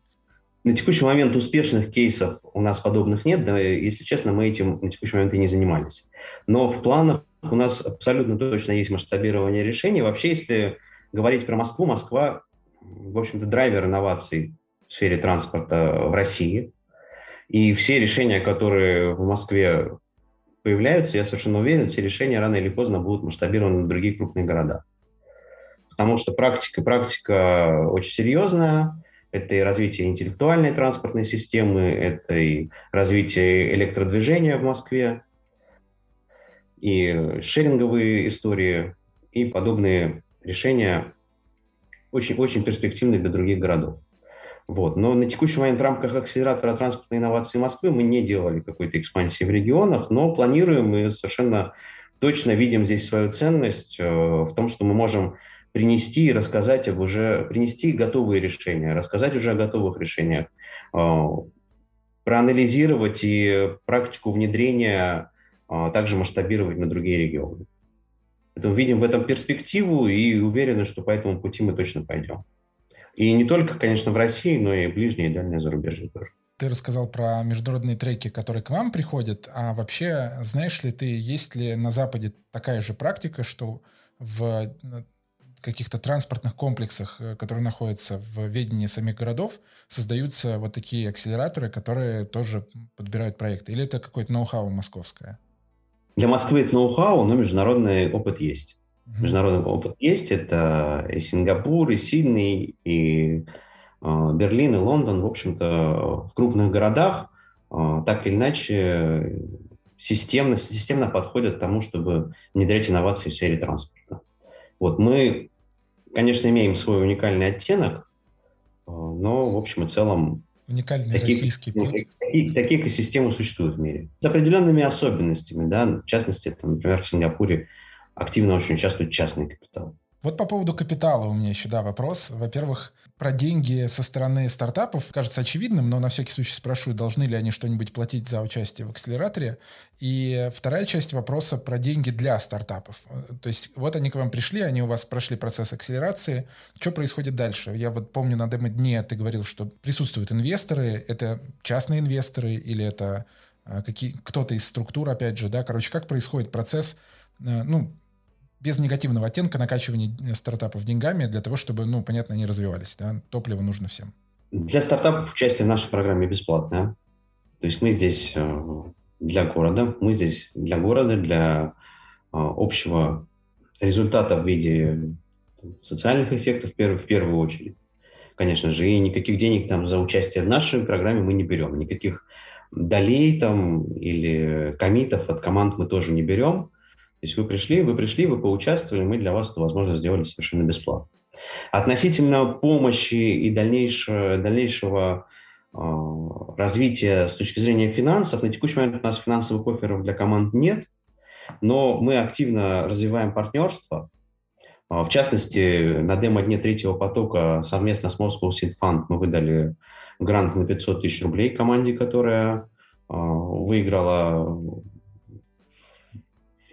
На текущий момент успешных кейсов у нас подобных нет. Да, если честно, мы этим на текущий момент и не занимались. Но в планах у нас абсолютно точно есть масштабирование решений. Вообще, если говорить про Москву, Москва в общем-то, драйвер инноваций в сфере транспорта в России. И все решения, которые в Москве появляются, я совершенно уверен, все решения рано или поздно будут масштабированы на другие крупные города. Потому что практика, практика очень серьезная. Это и развитие интеллектуальной транспортной системы, это и развитие электродвижения в Москве, и шеринговые истории, и подобные решения очень-очень перспективный для других городов. Вот. Но на текущий момент в рамках акселератора транспортной инновации Москвы мы не делали какой-то экспансии в регионах, но планируем и совершенно точно видим здесь свою ценность э, в том, что мы можем принести и рассказать об уже, принести готовые решения, рассказать уже о готовых решениях, э, проанализировать и практику внедрения э, также масштабировать на другие регионы. Поэтому видим в этом перспективу и уверены, что по этому пути мы точно пойдем. И не только, конечно, в России, но и ближнее и дальнее зарубежье тоже. Ты рассказал про международные треки, которые к вам приходят, а вообще знаешь ли ты, есть ли на Западе такая же практика, что в э, каких-то транспортных комплексах, э, которые находятся в ведении самих городов, создаются вот такие акселераторы, которые тоже подбирают проекты? Или это какое-то ноу-хау московское? Для Москвы это ноу-хау, но международный опыт есть. Международный опыт есть. Это и Сингапур, и Сидней, и э, Берлин, и Лондон. В общем-то, в крупных городах э, так или иначе системно, системно подходят к тому, чтобы внедрять инновации в сфере транспорта. Вот мы, конечно, имеем свой уникальный оттенок, э, но в общем и целом Уникальный таких, российский путь. Такие, такие экосистемы существуют в мире. С определенными особенностями, да, в частности, там, например, в Сингапуре активно очень участвует частный капитал. Вот по поводу капитала у меня еще, да, вопрос. Во-первых, про деньги со стороны стартапов кажется очевидным, но на всякий случай спрошу, должны ли они что-нибудь платить за участие в акселераторе. И вторая часть вопроса про деньги для стартапов. То есть вот они к вам пришли, они у вас прошли процесс акселерации. Что происходит дальше? Я вот помню на демо-дне ты говорил, что присутствуют инвесторы. Это частные инвесторы или это а, какие, кто-то из структур, опять же, да? Короче, как происходит процесс, э, ну, без негативного оттенка накачивания э, стартапов деньгами для того, чтобы, ну, понятно, они развивались. Да? Топливо нужно всем. Для стартапов участие в нашей программе бесплатное. То есть мы здесь э, для города, мы здесь для города, для э, общего результата в виде социальных эффектов в первую, в первую очередь. Конечно же, и никаких денег там за участие в нашей программе мы не берем. Никаких долей там или комитов от команд мы тоже не берем. То есть вы пришли, вы пришли, вы поучаствовали, мы для вас эту возможность сделали совершенно бесплатно. Относительно помощи и дальнейшего, дальнейшего э, развития с точки зрения финансов, на текущий момент у нас финансовых офферов для команд нет, но мы активно развиваем партнерство. Э, в частности, на демо-дне третьего потока совместно с Moscow Seed Fund мы выдали грант на 500 тысяч рублей команде, которая э, выиграла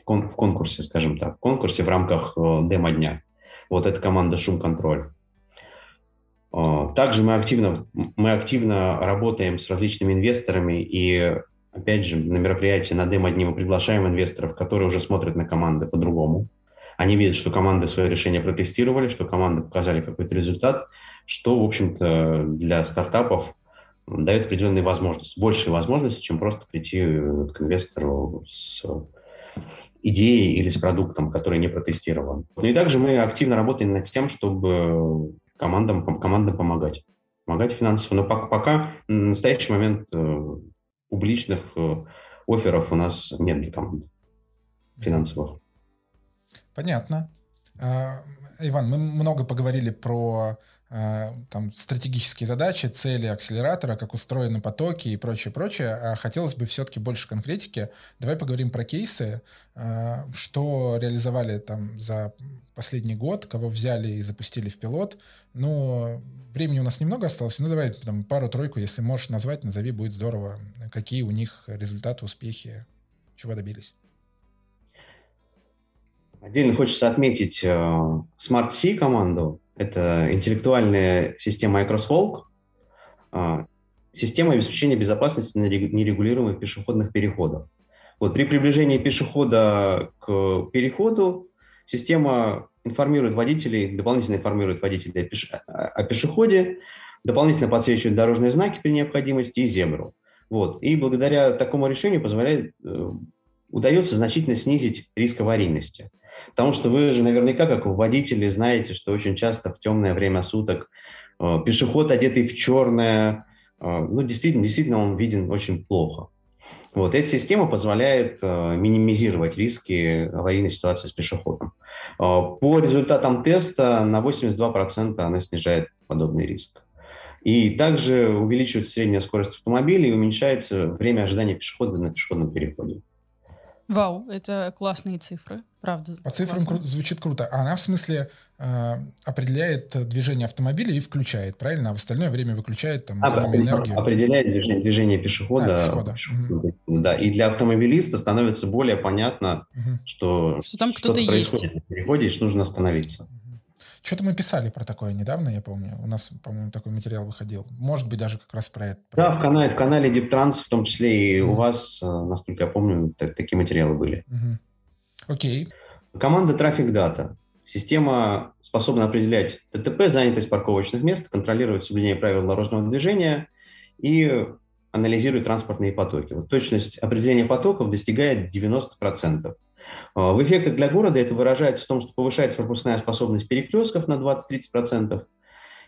в, кон- в конкурсе, скажем так, в конкурсе в рамках э, демо-дня. Вот эта команда «Шум-контроль». Э, также мы активно, мы активно работаем с различными инвесторами и, опять же, на мероприятии на демо-дне мы приглашаем инвесторов, которые уже смотрят на команды по-другому. Они видят, что команды свое решение протестировали, что команды показали какой-то результат, что, в общем-то, для стартапов дает определенные возможности, большие возможности, чем просто прийти к инвестору с идеей или с продуктом, который не протестирован. Ну и также мы активно работаем над тем, чтобы командам, командам помогать. Помогать финансово. Но пока, пока на настоящий момент э, публичных э, офферов у нас нет для команд финансовых. Понятно. А, Иван, мы много поговорили про там, стратегические задачи, цели акселератора, как устроены потоки и прочее, прочее. А хотелось бы все-таки больше конкретики. Давай поговорим про кейсы, э, что реализовали там за последний год, кого взяли и запустили в пилот. Ну, времени у нас немного осталось. Ну, давай там пару-тройку, если можешь назвать, назови, будет здорово. Какие у них результаты, успехи, чего добились? Отдельно хочется отметить uh, Smart C команду. Это интеллектуальная система Microsoft, uh, система обеспечения безопасности нерегулируемых пешеходных переходах. Вот при приближении пешехода к переходу система информирует водителей, дополнительно информирует водителей о пешеходе, дополнительно подсвечивает дорожные знаки при необходимости и зебру. Вот. И благодаря такому решению позволяет, э, удается значительно снизить риск аварийности. Потому что вы же наверняка, как водители, знаете, что очень часто в темное время суток э, пешеход, одетый в черное, э, ну, действительно, действительно он виден очень плохо. Вот эта система позволяет э, минимизировать риски аварийной ситуации с пешеходом. Э, по результатам теста на 82% она снижает подобный риск. И также увеличивается средняя скорость автомобиля и уменьшается время ожидания пешехода на пешеходном переходе. Вау, это классные цифры, правда. По цифрам кру- звучит круто. А она в смысле э, определяет движение автомобиля и включает, правильно? А в остальное время выключает там а, энергию. Определяет движение, движение пешехода. А, пешехода. Угу. Да, и для автомобилиста становится более понятно, угу. что, что там кто-то происходит есть. в переходе, и что нужно остановиться. Что-то мы писали про такое недавно, я помню. У нас, по-моему, такой материал выходил. Может быть, даже как раз про это. Про да, в канале, в канале DeepTrans, в том числе и mm-hmm. у вас, э, насколько я помню, такие материалы были. Mm-hmm. Окей. Команда Traffic Data. Система способна определять ТТП, занятость парковочных мест, контролировать соблюдение правил дорожного движения и анализирует транспортные потоки. Вот точность определения потоков достигает 90%. А, в эффектах для города это выражается в том, что повышается пропускная способность перекрестков на 20-30%.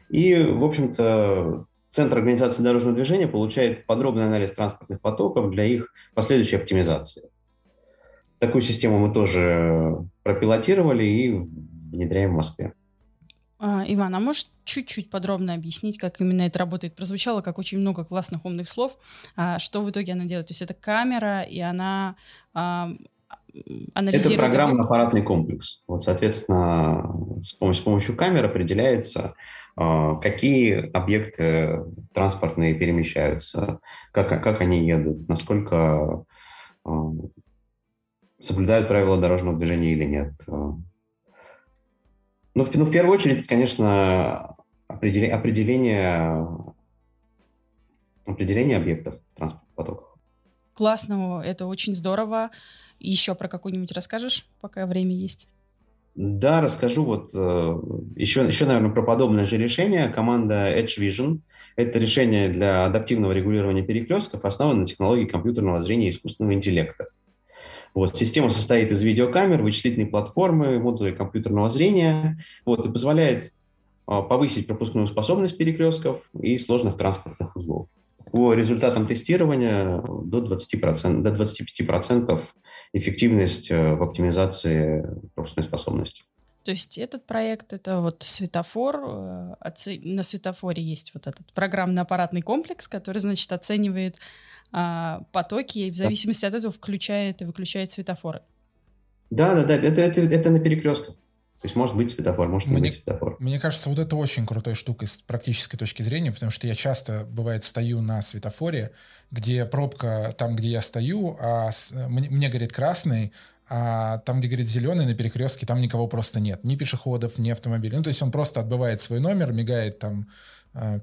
И, в общем-то, Центр организации дорожного движения получает подробный анализ транспортных потоков для их последующей оптимизации. Такую систему мы тоже пропилотировали и внедряем в Москве. А, Иван, а можешь чуть-чуть подробно объяснить, как именно это работает? Прозвучало как очень много классных умных слов. А что в итоге она делает? То есть это камера, и она а, анализирует... Это программно-аппаратный комплекс. Вот, соответственно, с помощью, с помощью камер определяется, а, какие объекты транспортные перемещаются, как, как они едут, насколько а, соблюдают правила дорожного движения или нет. Ну, в, ну, в первую очередь, это, конечно, определение, определение, определение объектов транспортных потоков. Классно, это очень здорово. Еще про какую-нибудь расскажешь, пока время есть? Да, расскажу. Вот э, еще, еще, наверное, про подобное же решение. Команда Edge Vision – это решение для адаптивного регулирования перекрестков, основано на технологии компьютерного зрения и искусственного интеллекта. Вот, система состоит из видеокамер, вычислительной платформы, модулей компьютерного зрения вот, и позволяет а, повысить пропускную способность перекрестков и сложных транспортных узлов. По результатам тестирования до, 20%, до 25% эффективность э, в оптимизации пропускной способности. То есть этот проект это вот светофор. Э, на светофоре есть вот этот программно-аппаратный комплекс, который, значит, оценивает а, потоки и в зависимости да. от этого включает и выключает светофоры. Да, да, да. Это, это, это на перекрестках. То есть может быть светофор, может мне, не быть светофор. Мне кажется, вот это очень крутая штука с практической точки зрения, потому что я часто, бывает, стою на светофоре, где пробка там, где я стою, а с, мне, мне горит красный, а там, где горит зеленый на перекрестке, там никого просто нет. Ни пешеходов, ни автомобилей. Ну, то есть он просто отбывает свой номер, мигает там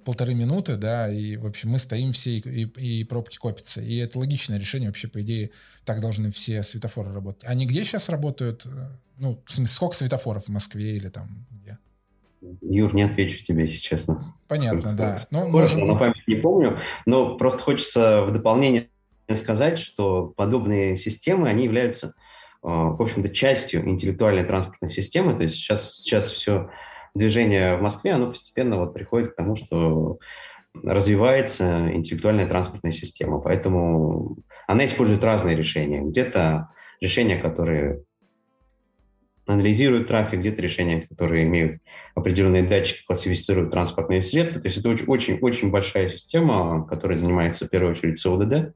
полторы минуты, да, и, в общем, мы стоим все, и, и, и пробки копятся. И это логичное решение. Вообще, по идее, так должны все светофоры работать. Они где сейчас работают? Ну, в смысле, сколько светофоров в Москве или там где? Юр, не отвечу тебе, если честно. Понятно, сколько, да. Ну, можем... на память не помню, но просто хочется в дополнение сказать, что подобные системы, они являются, а, в общем-то, частью интеллектуальной транспортной системы. То есть сейчас, сейчас все движение в Москве, оно постепенно вот приходит к тому, что развивается интеллектуальная транспортная система. Поэтому она использует разные решения. Где-то решения, которые анализируют трафик, где-то решения, которые имеют определенные датчики, классифицируют транспортные средства. То есть это очень-очень большая система, которая занимается в первую очередь СОДД.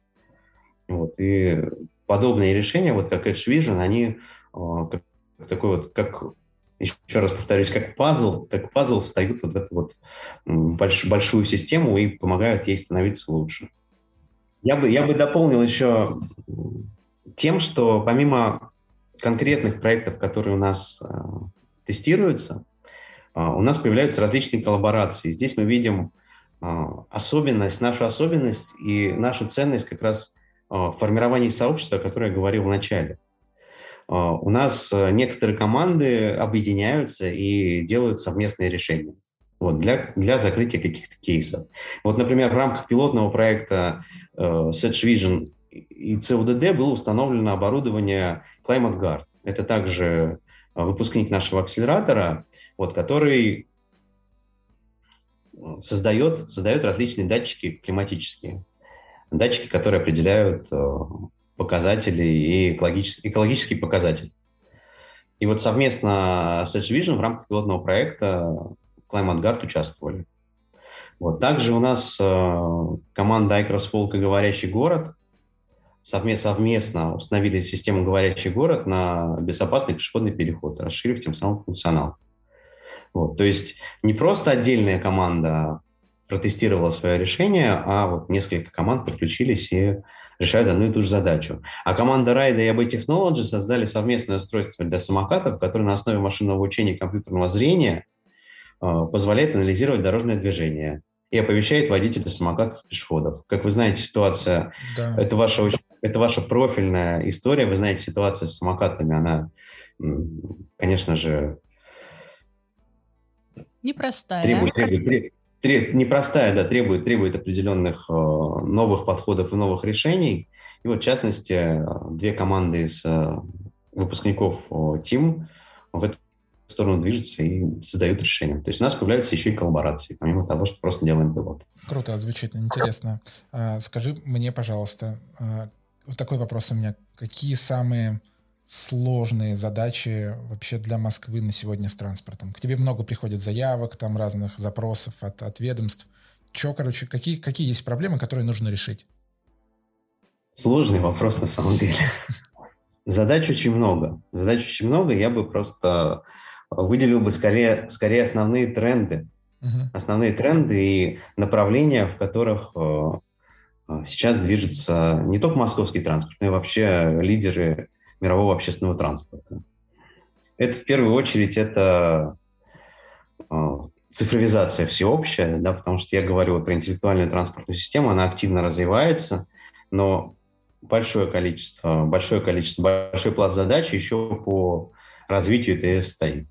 Вот, и подобные решения, вот как Edge Vision, они а, как, такой вот, как еще раз повторюсь, как пазл, как пазл встают вот в эту вот больш, большую систему и помогают ей становиться лучше. Я бы, я бы дополнил еще тем, что помимо конкретных проектов, которые у нас э, тестируются, э, у нас появляются различные коллаборации. Здесь мы видим э, особенность, нашу особенность и нашу ценность как раз э, в сообщества, о котором я говорил в начале. А, у нас э, некоторые команды объединяются и делают совместные решения вот, для, для закрытия каких-то кейсов. Вот, например, в рамках пилотного проекта э, Sedge Vision и CODD было установлено оборудование Climate Guard. Это также э, выпускник нашего акселератора, вот, который создает, создает различные датчики климатические. Датчики, которые определяют показатели и экологический, экологический показатель. И вот совместно с Edge Vision в рамках пилотного проекта Climate Guard участвовали. Вот. Также у нас э, команда iCross Folk и «Говорящий город» совместно, совместно установили систему «Говорящий город» на безопасный пешеходный переход, расширив тем самым функционал. Вот. То есть не просто отдельная команда протестировала свое решение, а вот несколько команд подключились и решают одну и ту же задачу. А команда Райда и AB Technology создали совместное устройство для самокатов, которое на основе машинного обучения и компьютерного зрения э, позволяет анализировать дорожное движение и оповещает водителей самокатов пешеходов. Как вы знаете, ситуация, да. это, ваша, это ваша профильная история, вы знаете, ситуация с самокатами, она, конечно же, непростая. Требует, требует, непростая, да, требует, требует определенных э, новых подходов и новых решений. И вот, в частности, две команды из э, выпускников Team в эту сторону движутся и создают решения. То есть у нас появляются еще и коллаборации, помимо того, что просто делаем пилот. Круто, звучит интересно. А, скажи мне, пожалуйста, а, вот такой вопрос у меня. Какие самые сложные задачи вообще для Москвы на сегодня с транспортом? К тебе много приходит заявок, там разных запросов от, от ведомств. Че, короче, какие, какие есть проблемы, которые нужно решить? Сложный вопрос на самом деле. <laughs> Задач очень много. Задач очень много. Я бы просто выделил бы скорее, скорее основные тренды. Uh-huh. Основные тренды и направления, в которых э, э, сейчас движется не только московский транспорт, но и вообще лидеры мирового общественного транспорта. Это в первую очередь это э, цифровизация всеобщая, да, потому что я говорю про интеллектуальную транспортную систему, она активно развивается, но большое количество, большое количество, большой пласт задач еще по развитию ТС стоит.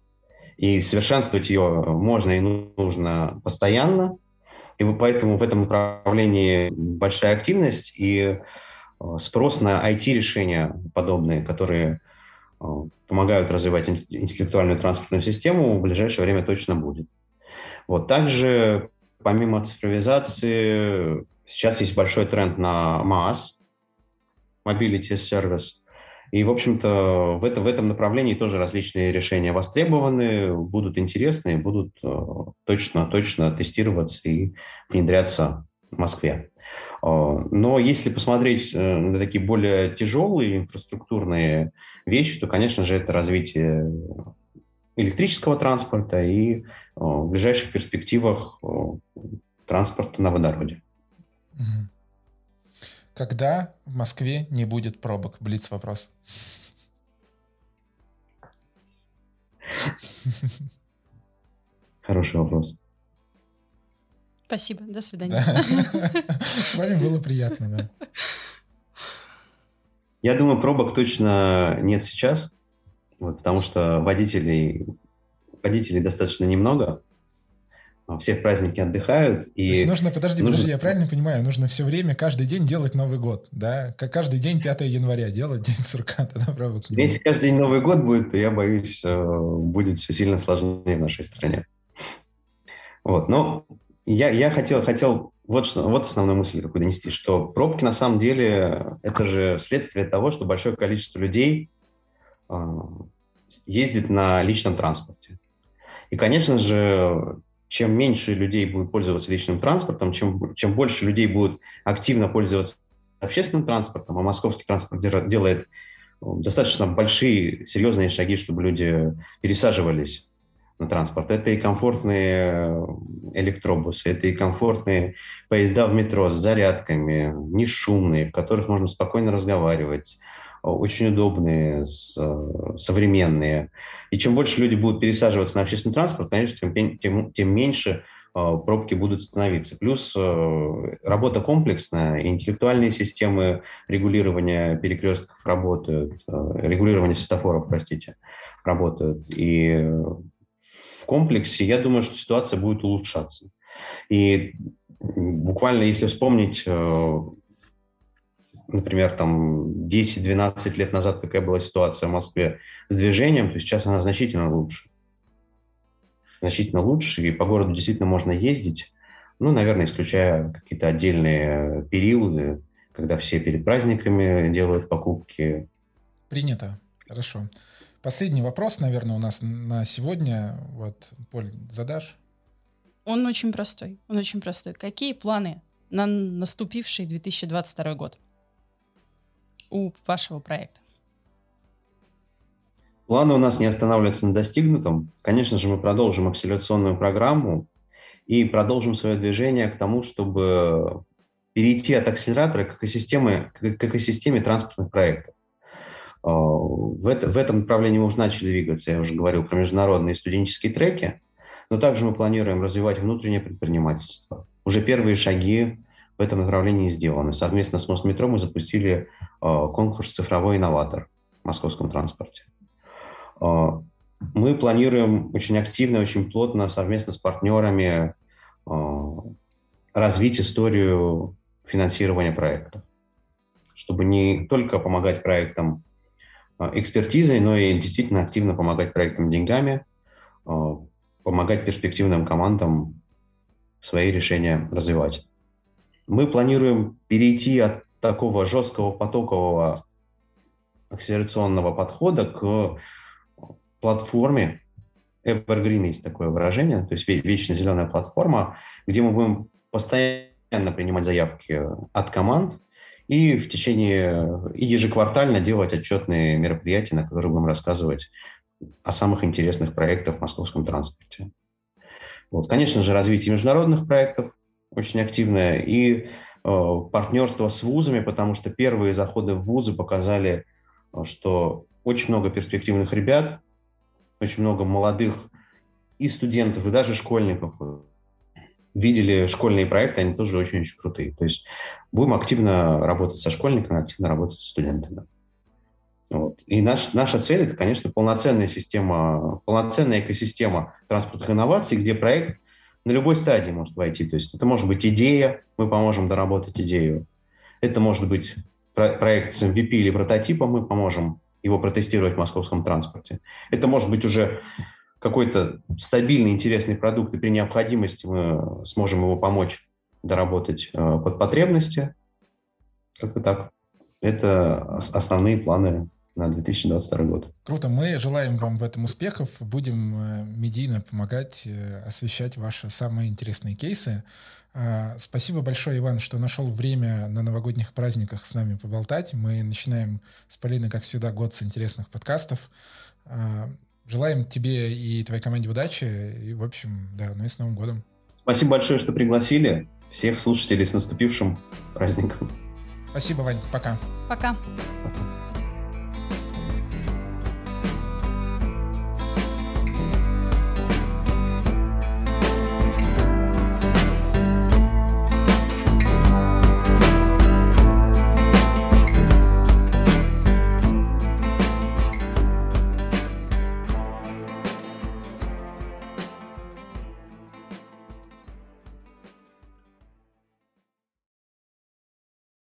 И совершенствовать ее можно и нужно постоянно, и поэтому в этом направлении большая активность, и спрос на IT-решения подобные, которые э, помогают развивать интеллектуальную транспортную систему, в ближайшее время точно будет. Вот. Также, помимо цифровизации, сейчас есть большой тренд на MaaS, Mobility Service. И, в общем-то, в, это, в этом направлении тоже различные решения востребованы, будут интересны, будут э, точно, точно тестироваться и внедряться в Москве. А, но если посмотреть э, на такие более тяжелые инфраструктурные вещи, то, конечно же, это развитие электрического транспорта и э, в ближайших перспективах э, транспорта на водороде. Когда в Москве не будет пробок? Блиц вопрос. <laughs> Хороший вопрос. Спасибо, до свидания. <laughs> С вами было приятно, да. Я думаю, пробок точно нет сейчас, вот, потому что водителей, водителей достаточно немного, все в праздники отдыхают. И То есть нужно, подожди, нужно... подожди, я правильно понимаю, нужно все время, каждый день делать Новый год, да? Как каждый день 5 января делать День сурка, тогда пробок Если каждый день Новый год будет, то я боюсь, э, будет все сильно сложнее в нашей стране. Вот, но я, я хотел, хотел вот, что, вот основную мысль какую донести, что пробки на самом деле это же следствие того, что большое количество людей э, ездит на личном транспорте. И, конечно же, чем меньше людей будет пользоваться личным транспортом, чем, чем больше людей будут активно пользоваться общественным транспортом, а московский транспорт делает достаточно большие, серьезные шаги, чтобы люди пересаживались на транспорт. Это и комфортные электробусы, это и комфортные поезда в метро с зарядками, не шумные, в которых можно спокойно разговаривать, очень удобные, современные. И чем больше люди будут пересаживаться на общественный транспорт, конечно, тем, тем, тем меньше пробки будут становиться. Плюс э, работа комплексная, интеллектуальные системы регулирования перекрестков работают, э, регулирования светофоров, простите, работают. И в комплексе, я думаю, что ситуация будет улучшаться. И буквально, если вспомнить, э, например, там 10-12 лет назад, какая была ситуация в Москве с движением, то сейчас она значительно лучше значительно лучше, и по городу действительно можно ездить, ну, наверное, исключая какие-то отдельные периоды, когда все перед праздниками делают покупки. Принято. Хорошо. Последний вопрос, наверное, у нас на сегодня. Вот, Поль, задашь? Он очень простой. Он очень простой. Какие планы на наступивший 2022 год у вашего проекта? Планы у нас не останавливаются на достигнутом. Конечно же, мы продолжим акселерационную программу и продолжим свое движение к тому, чтобы перейти от акселератора к экосистеме, к экосистеме транспортных проектов. А, в, это, в этом направлении мы уже начали двигаться. Я уже говорил про международные студенческие треки, но также мы планируем развивать внутреннее предпринимательство. Уже первые шаги в этом направлении сделаны. Совместно с Мосметро мы запустили а, конкурс «Цифровой инноватор» в московском транспорте. А, мы планируем очень активно, очень плотно совместно с партнерами развить историю финансирования проектов, чтобы не только помогать проектам экспертизой, но и действительно активно помогать проектам деньгами, помогать перспективным командам свои решения развивать. Мы планируем перейти от такого жесткого потокового акселерационного подхода к платформе, Evergreen есть такое выражение, то есть вечно зеленая платформа, где мы будем постоянно принимать заявки от команд и в течение и ежеквартально делать отчетные мероприятия, на которых будем рассказывать о самых интересных проектах в московском транспорте. Вот. Конечно же, развитие международных проектов очень активное и э, партнерство с вузами, потому что первые заходы в вузы показали, что очень много перспективных ребят, очень много молодых и студентов, и даже школьников видели школьные проекты, они тоже очень-очень крутые. То есть будем активно работать со школьниками, активно работать со студентами. Вот. И наш, наша цель – это, конечно, полноценная система, полноценная экосистема транспортных инноваций, где проект на любой стадии может войти. То есть это может быть идея, мы поможем доработать идею. Это может быть проект с MVP или прототипом, мы поможем его протестировать в московском транспорте. Это может быть уже какой-то стабильный, интересный продукт, и при необходимости мы сможем его помочь доработать э, под потребности. Как-то так. Это основные планы на 2022 год. Круто. Мы желаем вам в этом успехов. Будем э, медийно помогать э, освещать ваши самые интересные кейсы. Спасибо большое, Иван, что нашел время на новогодних праздниках с нами поболтать. Мы начинаем с Полиной, как всегда, год с интересных подкастов. Желаем тебе и твоей команде удачи. И, в общем, да, ну и с Новым годом. Спасибо большое, что пригласили. Всех слушателей с наступившим праздником. Спасибо, Вань. Пока. Пока. Пока.